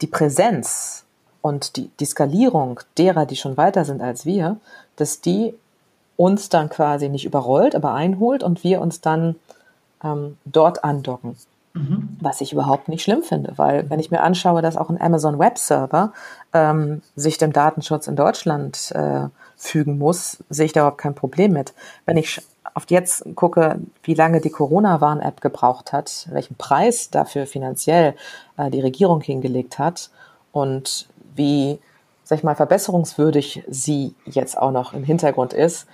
die Präsenz und die, die Skalierung derer, die schon weiter sind als wir, dass die uns dann quasi nicht überrollt, aber einholt und wir uns dann ähm, dort andocken. Mhm. Was ich überhaupt nicht schlimm finde, weil wenn ich mir anschaue, dass auch ein Amazon Web Server ähm, sich dem Datenschutz in Deutschland äh, fügen muss, sehe ich da überhaupt kein Problem mit. Wenn ich auf jetzt gucke, wie lange die Corona-Warn-App gebraucht hat, welchen Preis dafür finanziell äh, die Regierung hingelegt hat und wie sag ich mal, verbesserungswürdig sie jetzt auch noch im Hintergrund ist,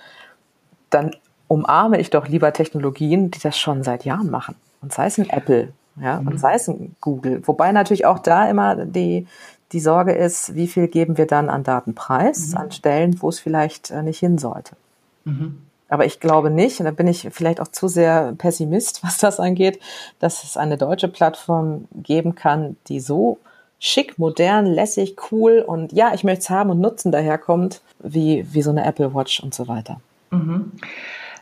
dann umarme ich doch lieber Technologien, die das schon seit Jahren machen. Und sei es ein Apple, ja, mhm. und sei es ein Google. Wobei natürlich auch da immer die, die Sorge ist, wie viel geben wir dann an Datenpreis, mhm. an Stellen, wo es vielleicht äh, nicht hin sollte. Mhm. Aber ich glaube nicht, und da bin ich vielleicht auch zu sehr Pessimist, was das angeht, dass es eine deutsche Plattform geben kann, die so schick, modern, lässig, cool und ja, ich möchte es haben und nutzen daherkommt, wie, wie so eine Apple Watch und so weiter. Mhm.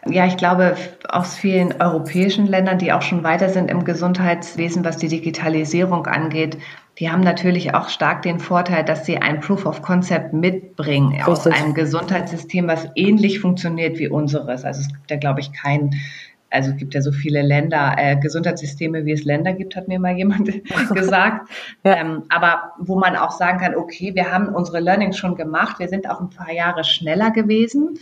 Ja, ich glaube, aus vielen europäischen Ländern, die auch schon weiter sind im Gesundheitswesen, was die Digitalisierung angeht, die haben natürlich auch stark den Vorteil, dass sie ein Proof of Concept mitbringen Richtig. aus einem Gesundheitssystem, was ähnlich funktioniert wie unseres. Also es gibt ja, glaube ich, kein, also es gibt ja so viele Länder, äh, Gesundheitssysteme, wie es Länder gibt, hat mir mal jemand gesagt. ja. ähm, aber wo man auch sagen kann, okay, wir haben unsere Learnings schon gemacht, wir sind auch ein paar Jahre schneller gewesen.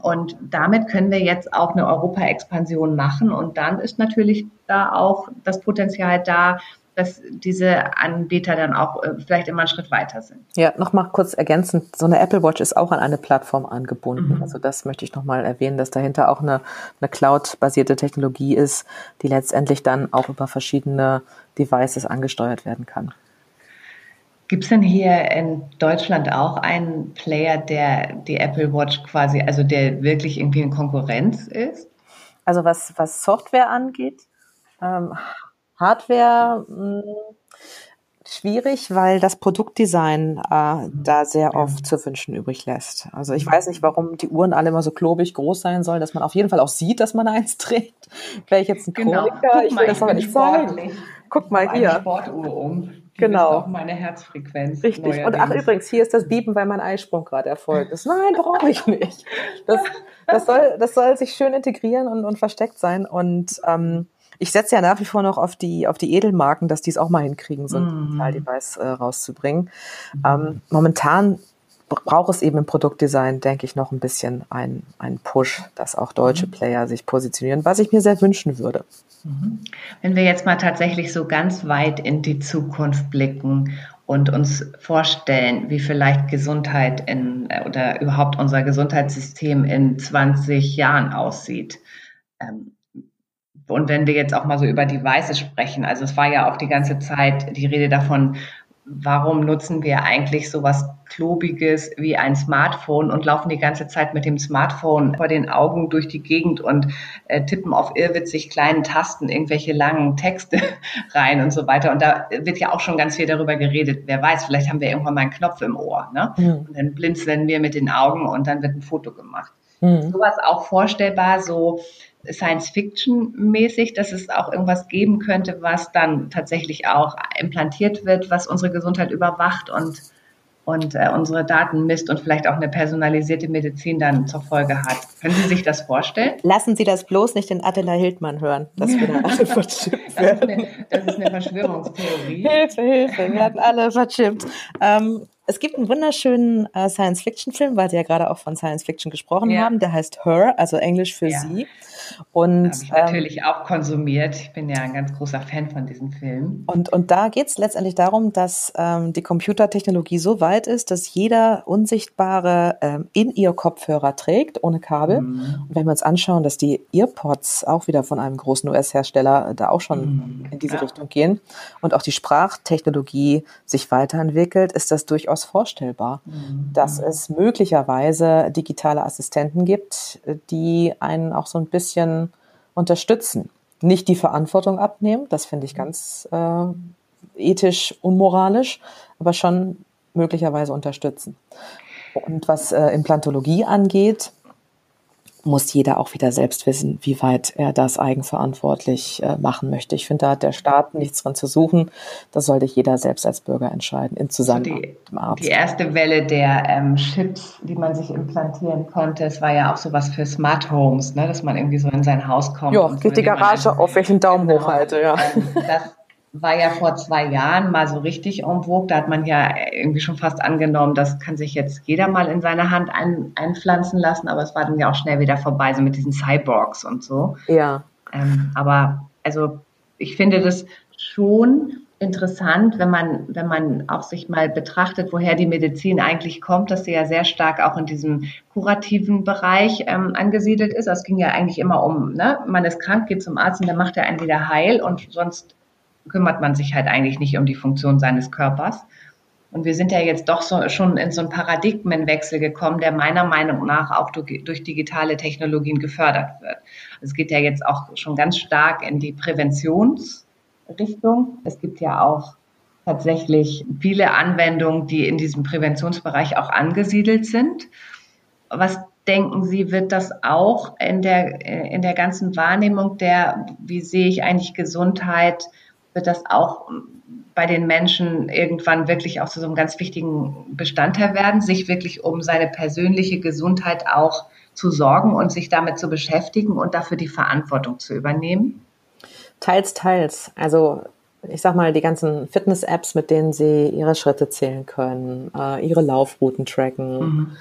Und damit können wir jetzt auch eine Europa-Expansion machen. Und dann ist natürlich da auch das Potenzial da, dass diese Anbieter dann auch äh, vielleicht immer einen Schritt weiter sind. Ja, nochmal kurz ergänzend, so eine Apple Watch ist auch an eine Plattform angebunden. Mhm. Also das möchte ich nochmal erwähnen, dass dahinter auch eine, eine Cloud-basierte Technologie ist, die letztendlich dann auch über verschiedene Devices angesteuert werden kann. Gibt es denn hier in Deutschland auch einen Player, der die Apple Watch quasi, also der wirklich irgendwie in Konkurrenz ist? Also was, was Software angeht, ähm, Hardware mh, hm, schwierig, weil das Produktdesign äh, da sehr oft zu wünschen übrig lässt. Also ich weiß nicht, warum die Uhren alle immer so klobig groß sein sollen, dass man auf jeden Fall auch sieht, dass man eins trägt. Wäre ich jetzt ein genau. Chroniker, ich will das aber nicht sagen. Guck mal hier. Sportuhr um. Die genau. Auch meine Herzfrequenz. Richtig. Neuerdings. Und ach übrigens, hier ist das Biepen, weil mein Eisprung gerade erfolgt ist. Nein, brauche ich nicht. Das, das, soll, das soll sich schön integrieren und, und versteckt sein. Und ähm, ich setze ja nach wie vor noch auf die, auf die Edelmarken, dass die es auch mal hinkriegen, so ein. Digital-Device äh, rauszubringen. Ähm, momentan braucht es eben im Produktdesign, denke ich, noch ein bisschen einen, Push, dass auch deutsche mm. Player sich positionieren, was ich mir sehr wünschen würde. Mhm. Wenn wir jetzt mal tatsächlich so ganz weit in die Zukunft blicken und uns vorstellen, wie vielleicht Gesundheit in äh, oder überhaupt unser Gesundheitssystem in 20 Jahren aussieht. Ähm, und wenn wir jetzt auch mal so über Devices sprechen, also es war ja auch die ganze Zeit die Rede davon, warum nutzen wir eigentlich sowas Klobiges wie ein Smartphone und laufen die ganze Zeit mit dem Smartphone vor den Augen durch die Gegend und äh, tippen auf irrwitzig kleinen Tasten irgendwelche langen Texte rein und so weiter. Und da wird ja auch schon ganz viel darüber geredet. Wer weiß, vielleicht haben wir irgendwann mal einen Knopf im Ohr. Ne? Mhm. Und dann blinzeln wir mit den Augen und dann wird ein Foto gemacht. Mhm. Sowas auch vorstellbar, so Science-Fiction-mäßig, dass es auch irgendwas geben könnte, was dann tatsächlich auch implantiert wird, was unsere Gesundheit überwacht und, und äh, unsere Daten misst und vielleicht auch eine personalisierte Medizin dann zur Folge hat. Können Sie sich das vorstellen? Lassen Sie das bloß nicht in Attila Hildmann hören, dass wir da alle verschippt werden. Das ist eine, das ist eine Verschwörungstheorie. Hilfe, Hilfe, wir werden alle verschippt. Ähm, es gibt einen wunderschönen äh, Science-Fiction-Film, weil Sie ja gerade auch von Science-Fiction gesprochen ja. haben. Der heißt Her, also Englisch für ja. sie. Und Habe ich natürlich ähm, auch konsumiert. Ich bin ja ein ganz großer Fan von diesem Film. Und, und da geht es letztendlich darum, dass ähm, die Computertechnologie so weit ist, dass jeder Unsichtbare ähm, in ihr Kopfhörer trägt, ohne Kabel. Mhm. Und wenn wir uns anschauen, dass die Earpods auch wieder von einem großen US-Hersteller da auch schon mhm. in diese ja. Richtung gehen und auch die Sprachtechnologie sich weiterentwickelt, ist das durchaus vorstellbar, mhm. dass es möglicherweise digitale Assistenten gibt, die einen auch so ein bisschen bisschen unterstützen. Nicht die Verantwortung abnehmen, das finde ich ganz äh, ethisch unmoralisch, aber schon möglicherweise unterstützen. Und was äh, Implantologie angeht, muss jeder auch wieder selbst wissen, wie weit er das eigenverantwortlich äh, machen möchte. Ich finde, da hat der Staat nichts dran zu suchen. Das sollte jeder selbst als Bürger entscheiden, in Zusammenhang also mit dem Arzt. Die erste Welle der ähm, Chips, die man sich implantieren konnte, es war ja auch sowas für Smart Homes, ne, dass man irgendwie so in sein Haus kommt. Ja, geht so, die Garage auf, welchen Daumen hochhalte, ja. Ähm, das war ja vor zwei Jahren mal so richtig en vogue. Da hat man ja irgendwie schon fast angenommen, das kann sich jetzt jeder mal in seine Hand ein, einpflanzen lassen, aber es war dann ja auch schnell wieder vorbei, so mit diesen Cyborgs und so. Ja. Ähm, aber also ich finde das schon interessant, wenn man, wenn man auch sich mal betrachtet, woher die Medizin eigentlich kommt, dass sie ja sehr stark auch in diesem kurativen Bereich ähm, angesiedelt ist. Es ging ja eigentlich immer um, ne, man ist krank, geht zum Arzt und dann macht er einen wieder heil und sonst kümmert man sich halt eigentlich nicht um die Funktion seines Körpers. Und wir sind ja jetzt doch so, schon in so einen Paradigmenwechsel gekommen, der meiner Meinung nach auch durch, durch digitale Technologien gefördert wird. Es geht ja jetzt auch schon ganz stark in die Präventionsrichtung. Es gibt ja auch tatsächlich viele Anwendungen, die in diesem Präventionsbereich auch angesiedelt sind. Was denken Sie, wird das auch in der, in der ganzen Wahrnehmung der, wie sehe ich eigentlich Gesundheit, wird das auch bei den Menschen irgendwann wirklich auch zu so einem ganz wichtigen Bestandteil werden, sich wirklich um seine persönliche Gesundheit auch zu sorgen und sich damit zu beschäftigen und dafür die Verantwortung zu übernehmen? Teils, teils. Also ich sag mal, die ganzen Fitness-Apps, mit denen sie ihre Schritte zählen können, äh, ihre Laufrouten tracken, mhm.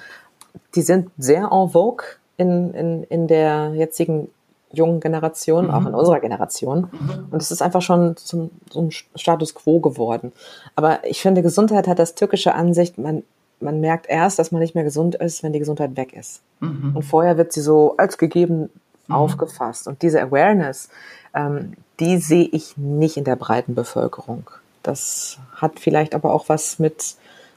die sind sehr en vogue in, in, in der jetzigen jungen Generation, mhm. auch in unserer Generation. Mhm. Und es ist einfach schon zum, zum Status quo geworden. Aber ich finde, Gesundheit hat das türkische Ansicht, man, man merkt erst, dass man nicht mehr gesund ist, wenn die Gesundheit weg ist. Mhm. Und vorher wird sie so als gegeben mhm. aufgefasst. Und diese Awareness, ähm, die sehe ich nicht in der breiten Bevölkerung. Das hat vielleicht aber auch was mit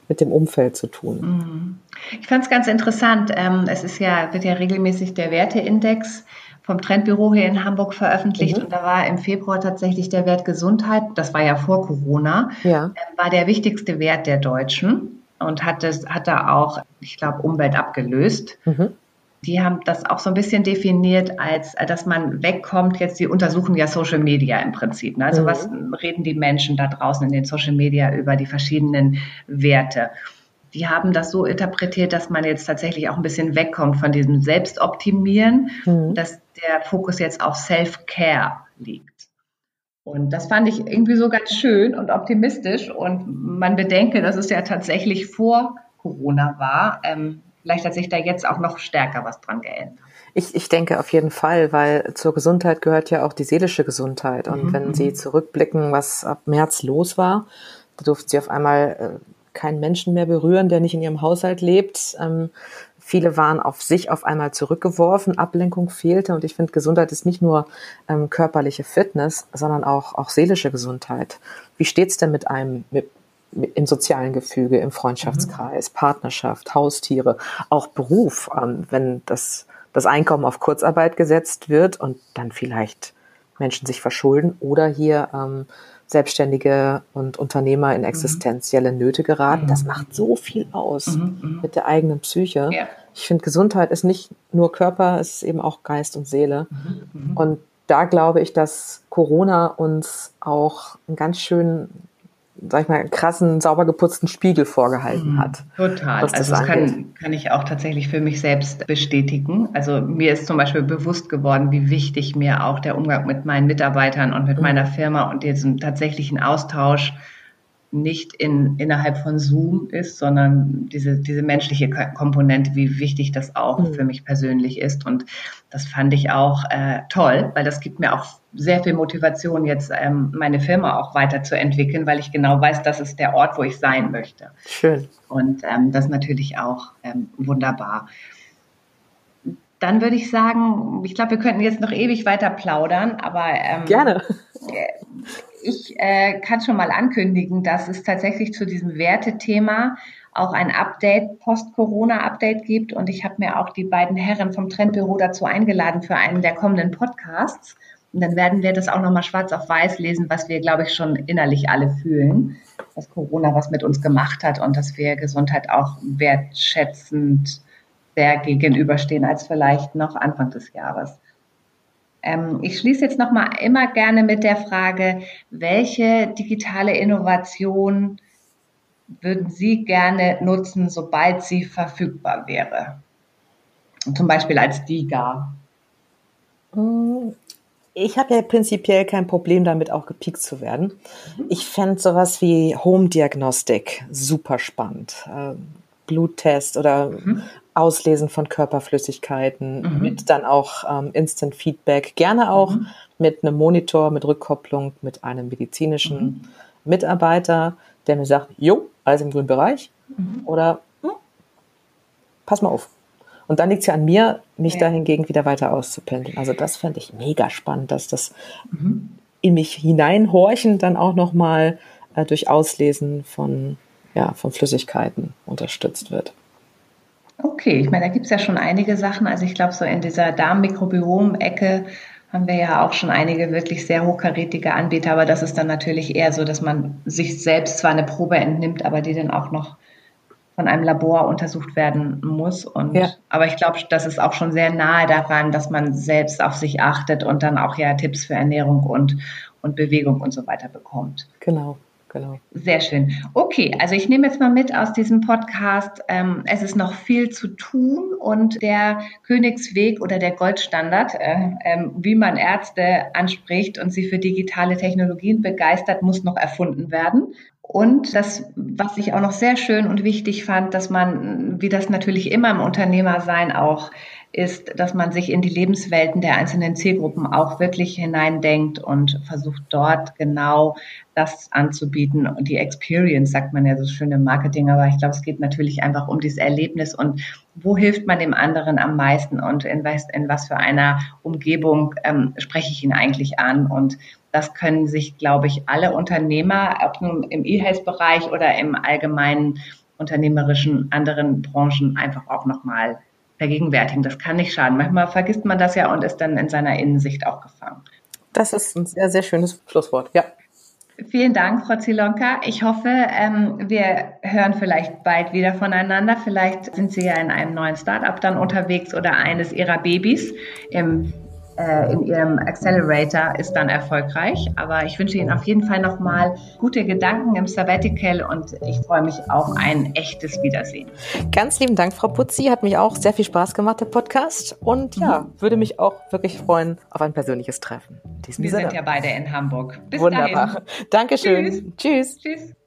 mit dem Umfeld zu tun. Mhm. Ich fand es ganz interessant. Ähm, es ist ja, wird ja regelmäßig der Werteindex vom Trendbüro hier in Hamburg veröffentlicht mhm. und da war im Februar tatsächlich der Wert Gesundheit, das war ja vor Corona, ja. Ähm, war der wichtigste Wert der Deutschen und hat, das, hat da auch, ich glaube, Umwelt abgelöst. Mhm. Die haben das auch so ein bisschen definiert, als dass man wegkommt. Jetzt, die untersuchen ja Social Media im Prinzip. Ne? Also, mhm. was reden die Menschen da draußen in den Social Media über die verschiedenen Werte? die haben das so interpretiert, dass man jetzt tatsächlich auch ein bisschen wegkommt von diesem Selbstoptimieren, mhm. dass der Fokus jetzt auf Self-Care liegt. Und das fand ich irgendwie so ganz schön und optimistisch. Und man bedenke, dass es ja tatsächlich vor Corona war. Ähm, vielleicht hat sich da jetzt auch noch stärker was dran geändert. Ich, ich denke auf jeden Fall, weil zur Gesundheit gehört ja auch die seelische Gesundheit. Und mhm. wenn Sie zurückblicken, was ab März los war, da durften Sie auf einmal äh, keinen Menschen mehr berühren, der nicht in ihrem Haushalt lebt. Ähm, viele waren auf sich auf einmal zurückgeworfen, Ablenkung fehlte und ich finde, Gesundheit ist nicht nur ähm, körperliche Fitness, sondern auch, auch seelische Gesundheit. Wie steht's denn mit einem, mit, mit, im sozialen Gefüge, im Freundschaftskreis, mhm. Partnerschaft, Haustiere, auch Beruf, ähm, wenn das, das Einkommen auf Kurzarbeit gesetzt wird und dann vielleicht Menschen sich verschulden oder hier ähm, Selbstständige und Unternehmer in mhm. existenzielle Nöte geraten. Das mhm. macht so viel aus mhm, mit der eigenen Psyche. Ja. Ich finde, Gesundheit ist nicht nur Körper, es ist eben auch Geist und Seele. Und da glaube ich, dass Corona uns auch einen ganz schönen sag ich mal, krassen, sauber geputzten Spiegel vorgehalten mhm. hat. Total. Also das kann, kann ich auch tatsächlich für mich selbst bestätigen. Also mir ist zum Beispiel bewusst geworden, wie wichtig mir auch der Umgang mit meinen Mitarbeitern und mit mhm. meiner Firma und diesem tatsächlichen Austausch nicht in, innerhalb von Zoom ist, sondern diese, diese menschliche Komponente, wie wichtig das auch mhm. für mich persönlich ist. Und das fand ich auch äh, toll, weil das gibt mir auch sehr viel Motivation, jetzt ähm, meine Firma auch weiterzuentwickeln, weil ich genau weiß, das ist der Ort, wo ich sein möchte. Schön. Und ähm, das natürlich auch ähm, wunderbar. Dann würde ich sagen, ich glaube, wir könnten jetzt noch ewig weiter plaudern, aber ähm, gerne. Ich äh, kann schon mal ankündigen, dass es tatsächlich zu diesem Wertethema auch ein Update, Post-Corona-Update gibt. Und ich habe mir auch die beiden Herren vom Trendbüro dazu eingeladen für einen der kommenden Podcasts. Und dann werden wir das auch nochmal schwarz auf weiß lesen, was wir, glaube ich, schon innerlich alle fühlen, dass Corona was mit uns gemacht hat und dass wir Gesundheit auch wertschätzend sehr gegenüberstehen als vielleicht noch Anfang des Jahres. Ähm, ich schließe jetzt nochmal immer gerne mit der Frage, welche digitale Innovation würden Sie gerne nutzen, sobald sie verfügbar wäre? Zum Beispiel als DIGA. Hm, ich habe ja prinzipiell kein Problem damit, auch gepiekt zu werden. Mhm. Ich fände sowas wie Home-Diagnostik super spannend. Bluttest oder mhm. Auslesen von Körperflüssigkeiten, mhm. mit dann auch ähm, Instant Feedback, gerne auch mhm. mit einem Monitor, mit Rückkopplung, mit einem medizinischen Mitarbeiter, der mir sagt, jo, alles im grünen Bereich mhm. oder hm, pass mal auf. Und dann liegt es ja an mir, mich ja. dahingegen wieder weiter auszupendeln. Also das fände ich mega spannend, dass das mhm. in mich hineinhorchen dann auch nochmal äh, durch Auslesen von, ja, von Flüssigkeiten unterstützt wird. Okay, ich meine, da gibt es ja schon einige Sachen. Also ich glaube, so in dieser Darmmikrobiom-Ecke haben wir ja auch schon einige wirklich sehr hochkarätige Anbieter, aber das ist dann natürlich eher so, dass man sich selbst zwar eine Probe entnimmt, aber die dann auch noch von einem Labor untersucht werden muss. Und, ja. Aber ich glaube, das ist auch schon sehr nahe daran, dass man selbst auf sich achtet und dann auch ja Tipps für Ernährung und, und Bewegung und so weiter bekommt. Genau. Genau. Sehr schön. Okay, also ich nehme jetzt mal mit aus diesem Podcast. Ähm, es ist noch viel zu tun und der Königsweg oder der Goldstandard, äh, äh, wie man Ärzte anspricht und sie für digitale Technologien begeistert, muss noch erfunden werden. Und das, was ich auch noch sehr schön und wichtig fand, dass man, wie das natürlich immer im Unternehmersein auch ist, dass man sich in die Lebenswelten der einzelnen Zielgruppen auch wirklich hineindenkt und versucht dort genau das anzubieten. Und die Experience sagt man ja so schön im Marketing, aber ich glaube, es geht natürlich einfach um dieses Erlebnis und wo hilft man dem anderen am meisten und in was, in was für einer Umgebung ähm, spreche ich ihn eigentlich an und das können sich, glaube ich, alle Unternehmer, ob nun im E-Health-Bereich oder im allgemeinen unternehmerischen anderen Branchen einfach auch nochmal vergegenwärtigen. Das kann nicht schaden. Manchmal vergisst man das ja und ist dann in seiner Innensicht auch gefangen. Das ist ein sehr, sehr schönes Schlusswort. Ja. Vielen Dank, Frau Zilonka. Ich hoffe, ähm, wir hören vielleicht bald wieder voneinander. Vielleicht sind Sie ja in einem neuen Startup dann unterwegs oder eines Ihrer Babys im äh, in Ihrem Accelerator ist dann erfolgreich. Aber ich wünsche Ihnen auf jeden Fall nochmal gute Gedanken im Sabbatical und ich freue mich auf ein echtes Wiedersehen. Ganz lieben Dank, Frau Putzi. Hat mich auch sehr viel Spaß gemacht, der Podcast. Und ja, mhm. würde mich auch wirklich freuen auf ein persönliches Treffen. Wir Sinne. sind ja beide in Hamburg. Bis Wunderbar. Dahin. Dankeschön. Tschüss. Tschüss. Tschüss.